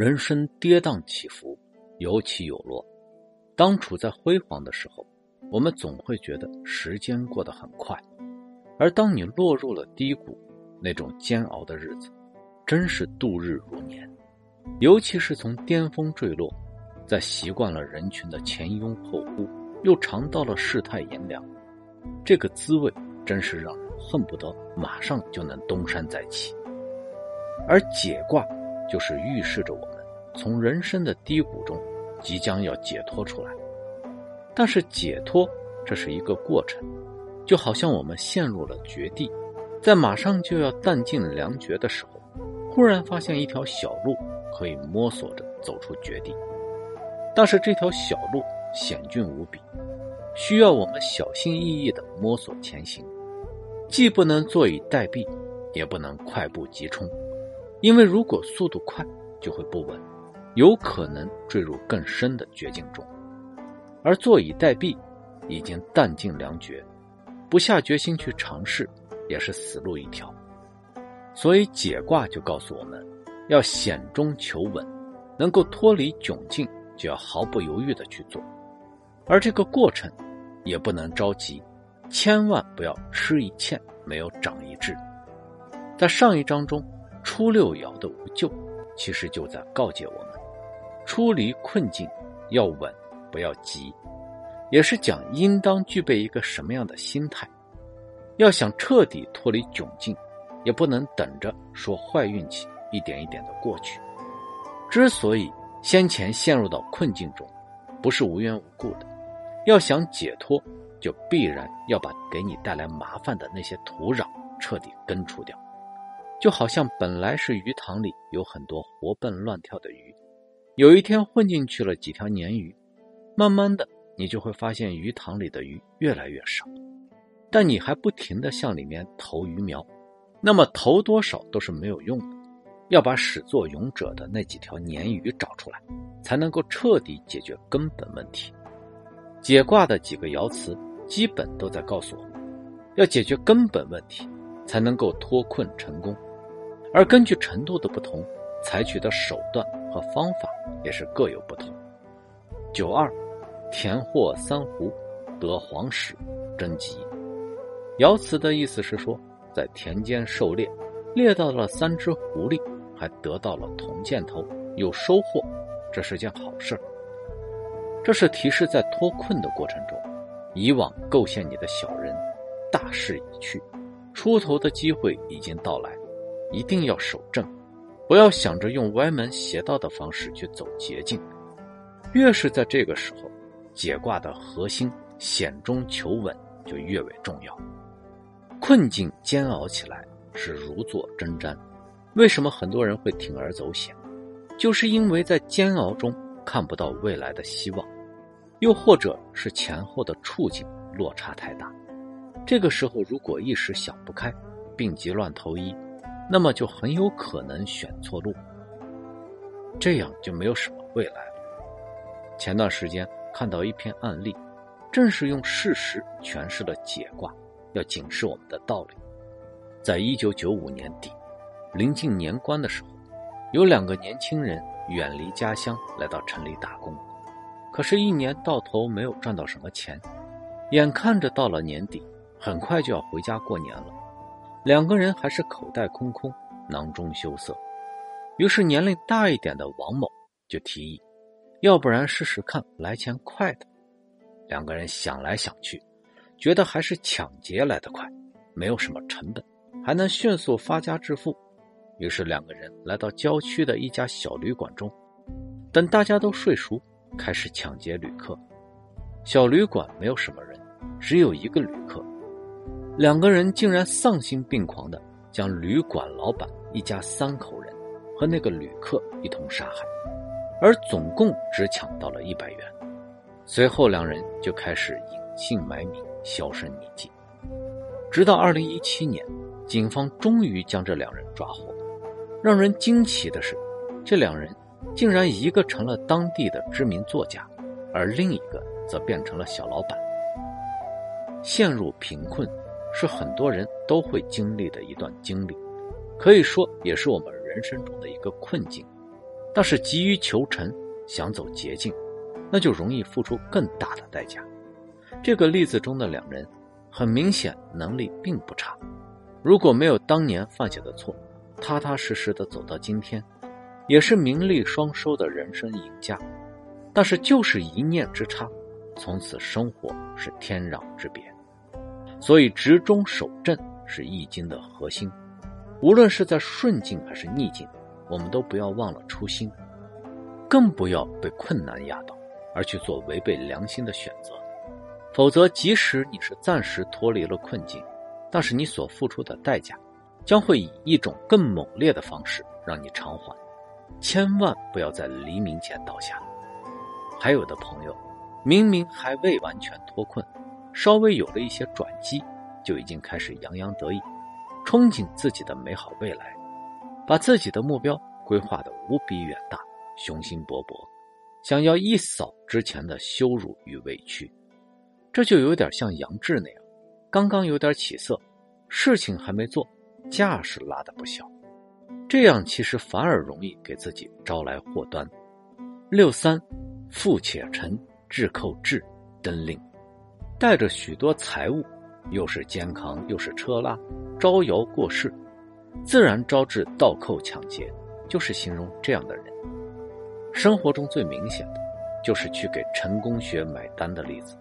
人生跌宕起伏，有起有落。当处在辉煌的时候，我们总会觉得时间过得很快；而当你落入了低谷，那种煎熬的日子，真是度日如年。尤其是从巅峰坠落，在习惯了人群的前拥后呼，又尝到了世态炎凉，这个滋味真是让人恨不得马上就能东山再起。而解卦。就是预示着我们从人生的低谷中即将要解脱出来，但是解脱这是一个过程，就好像我们陷入了绝地，在马上就要弹尽粮绝的时候，忽然发现一条小路可以摸索着走出绝地，但是这条小路险峻无比，需要我们小心翼翼的摸索前行，既不能坐以待毙，也不能快步急冲。因为如果速度快，就会不稳，有可能坠入更深的绝境中；而坐以待毙，已经弹尽粮绝，不下决心去尝试，也是死路一条。所以解卦就告诉我们，要险中求稳，能够脱离窘境，就要毫不犹豫的去做。而这个过程，也不能着急，千万不要吃一堑没有长一智。在上一章中。初六爻的无咎，其实就在告诫我们：出离困境要稳，不要急，也是讲应当具备一个什么样的心态。要想彻底脱离窘境，也不能等着说坏运气一点一点的过去。之所以先前陷入到困境中，不是无缘无故的。要想解脱，就必然要把给你带来麻烦的那些土壤彻底根除掉。就好像本来是鱼塘里有很多活蹦乱跳的鱼，有一天混进去了几条鲶鱼，慢慢的你就会发现鱼塘里的鱼越来越少，但你还不停的向里面投鱼苗，那么投多少都是没有用的，要把始作俑者的那几条鲶鱼找出来，才能够彻底解决根本问题。解卦的几个爻辞基本都在告诉我们，要解决根本问题，才能够脱困成功。而根据程度的不同，采取的手段和方法也是各有不同。九二，田获三狐，得黄豕，真吉。爻辞的意思是说，在田间狩猎，猎到了三只狐狸，还得到了铜箭头，有收获，这是件好事这是提示在脱困的过程中，以往构陷你的小人，大势已去，出头的机会已经到来。一定要守正，不要想着用歪门邪道的方式去走捷径。越是在这个时候，解卦的核心险中求稳就越为重要。困境煎熬起来是如坐针毡，为什么很多人会铤而走险？就是因为在煎熬中看不到未来的希望，又或者是前后的处境落差太大。这个时候如果一时想不开，病急乱投医。那么就很有可能选错路，这样就没有什么未来了。前段时间看到一篇案例，正是用事实诠释了解卦要警示我们的道理。在一九九五年底，临近年关的时候，有两个年轻人远离家乡来到城里打工，可是，一年到头没有赚到什么钱，眼看着到了年底，很快就要回家过年了。两个人还是口袋空空，囊中羞涩。于是年龄大一点的王某就提议：“要不然试试看来钱快的。”两个人想来想去，觉得还是抢劫来的快，没有什么成本，还能迅速发家致富。于是两个人来到郊区的一家小旅馆中，等大家都睡熟，开始抢劫旅客。小旅馆没有什么人，只有一个旅客。两个人竟然丧心病狂的将旅馆老板一家三口人和那个旅客一同杀害，而总共只抢到了一百元。随后两人就开始隐姓埋名，销声匿迹。直到二零一七年，警方终于将这两人抓获。让人惊奇的是，这两人竟然一个成了当地的知名作家，而另一个则变成了小老板。陷入贫困。是很多人都会经历的一段经历，可以说也是我们人生中的一个困境。但是急于求成，想走捷径，那就容易付出更大的代价。这个例子中的两人，很明显能力并不差。如果没有当年犯下的错，踏踏实实的走到今天，也是名利双收的人生赢家。但是就是一念之差，从此生活是天壤之别。所以执中守正是易经的核心。无论是在顺境还是逆境，我们都不要忘了初心，更不要被困难压倒而去做违背良心的选择。否则，即使你是暂时脱离了困境，但是你所付出的代价，将会以一种更猛烈的方式让你偿还。千万不要在黎明前倒下。还有的朋友，明明还未完全脱困，稍微有了一些转机，就已经开始洋洋得意，憧憬自己的美好未来，把自己的目标规划的无比远大，雄心勃勃，想要一扫之前的羞辱与委屈。这就有点像杨志那样，刚刚有点起色，事情还没做，架势拉的不小，这样其实反而容易给自己招来祸端。六三，富且成，智寇至，登令，带着许多财物，又是肩扛又是车拉，招摇过市，自然招致盗寇抢劫，就是形容这样的人。生活中最明显的，就是去给成功学买单的例子。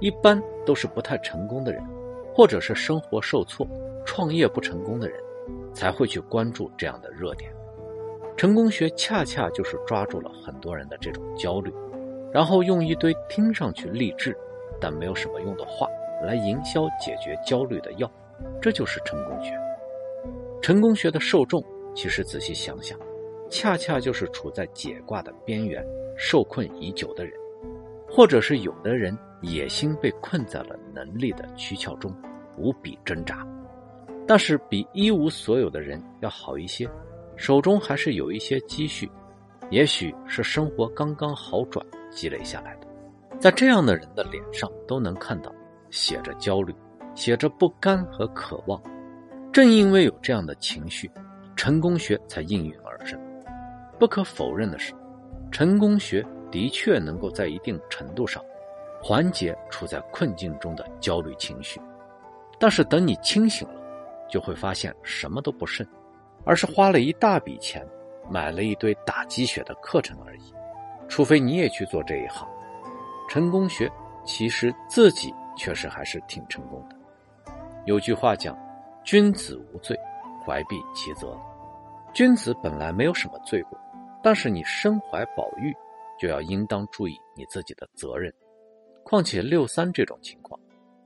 一般都是不太成功的人，或者是生活受挫、创业不成功的人，才会去关注这样的热点。成功学恰恰就是抓住了很多人的这种焦虑，然后用一堆听上去励志，但没有什么用的话来营销解决焦虑的药，这就是成功学。成功学的受众，其实仔细想想，恰恰就是处在解卦的边缘、受困已久的人，或者是有的人。野心被困在了能力的躯壳中，无比挣扎，但是比一无所有的人要好一些，手中还是有一些积蓄，也许是生活刚刚好转积累下来的，在这样的人的脸上都能看到写着焦虑，写着不甘和渴望。正因为有这样的情绪，成功学才应运而生。不可否认的是，成功学的确能够在一定程度上。缓解处在困境中的焦虑情绪，但是等你清醒了，就会发现什么都不剩，而是花了一大笔钱买了一堆打鸡血的课程而已。除非你也去做这一行，成功学其实自己确实还是挺成功的。有句话讲：“君子无罪，怀璧其责。”君子本来没有什么罪过，但是你身怀宝玉，就要应当注意你自己的责任。况且六三这种情况，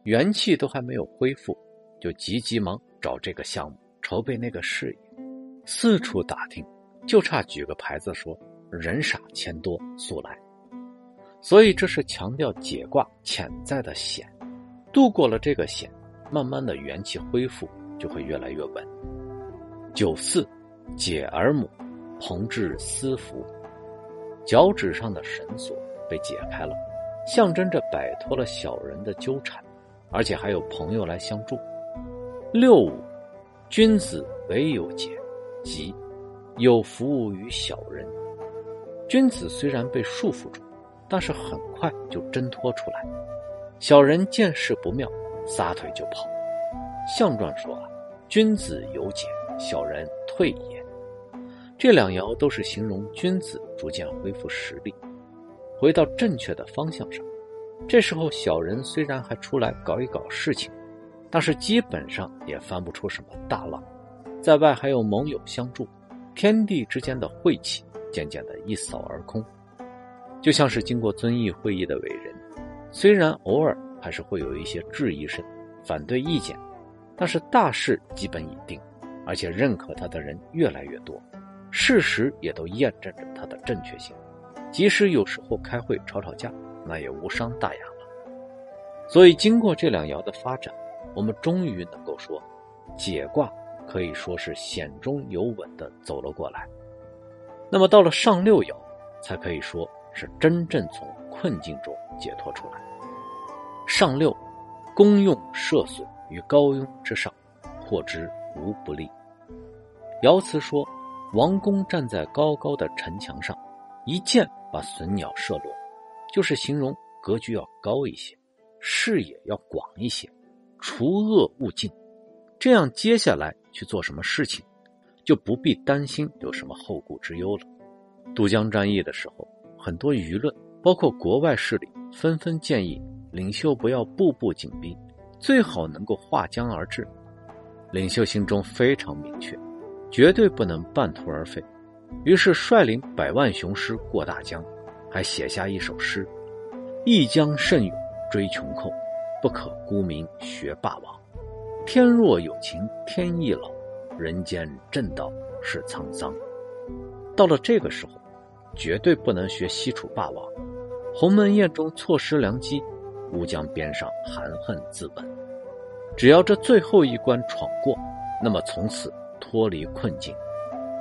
元气都还没有恢复，就急急忙找这个项目筹备那个事业，四处打听，就差举个牌子说人傻钱多速来。所以这是强调解卦潜在的险，度过了这个险，慢慢的元气恢复就会越来越稳。九四，解而母，朋至私服，脚趾上的绳索被解开了。象征着摆脱了小人的纠缠，而且还有朋友来相助。六五，君子唯有解，即有服务于小人。君子虽然被束缚住，但是很快就挣脱出来。小人见势不妙，撒腿就跑。象传说啊，君子有解，小人退也。这两爻都是形容君子逐渐恢复实力。回到正确的方向上，这时候小人虽然还出来搞一搞事情，但是基本上也翻不出什么大浪。在外还有盟友相助，天地之间的晦气渐渐的一扫而空。就像是经过遵义会议的伟人，虽然偶尔还是会有一些质疑声、反对意见，但是大势基本已定，而且认可他的人越来越多，事实也都验证着他的正确性。即使有时候开会吵吵架，那也无伤大雅了。所以，经过这两爻的发展，我们终于能够说，解卦可以说是险中有稳的走了过来。那么到了上六爻，才可以说是真正从困境中解脱出来。上六，功用涉损于高庸之上，获之无不利。爻辞说：“王公站在高高的城墙上，一箭把隼鸟射落，就是形容格局要高一些，视野要广一些，除恶务尽。这样接下来去做什么事情，就不必担心有什么后顾之忧了。渡江战役的时候，很多舆论，包括国外势力，纷纷建议领袖不要步步紧逼，最好能够划江而治。领袖心中非常明确。绝对不能半途而废，于是率领百万雄师过大江，还写下一首诗：“一江甚勇追穷寇，不可沽名学霸王。天若有情天亦老，人间正道是沧桑。”到了这个时候，绝对不能学西楚霸王，鸿门宴中错失良机，乌江边上含恨自刎。只要这最后一关闯过，那么从此。脱离困境，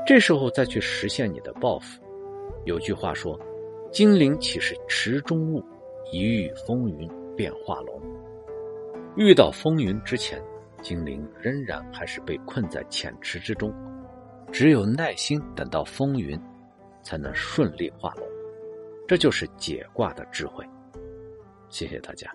这时候再去实现你的抱负。有句话说：“金陵岂是池中物，一遇风云变化龙。”遇到风云之前，金陵仍然还是被困在浅池之中。只有耐心等到风云，才能顺利化龙。这就是解卦的智慧。谢谢大家。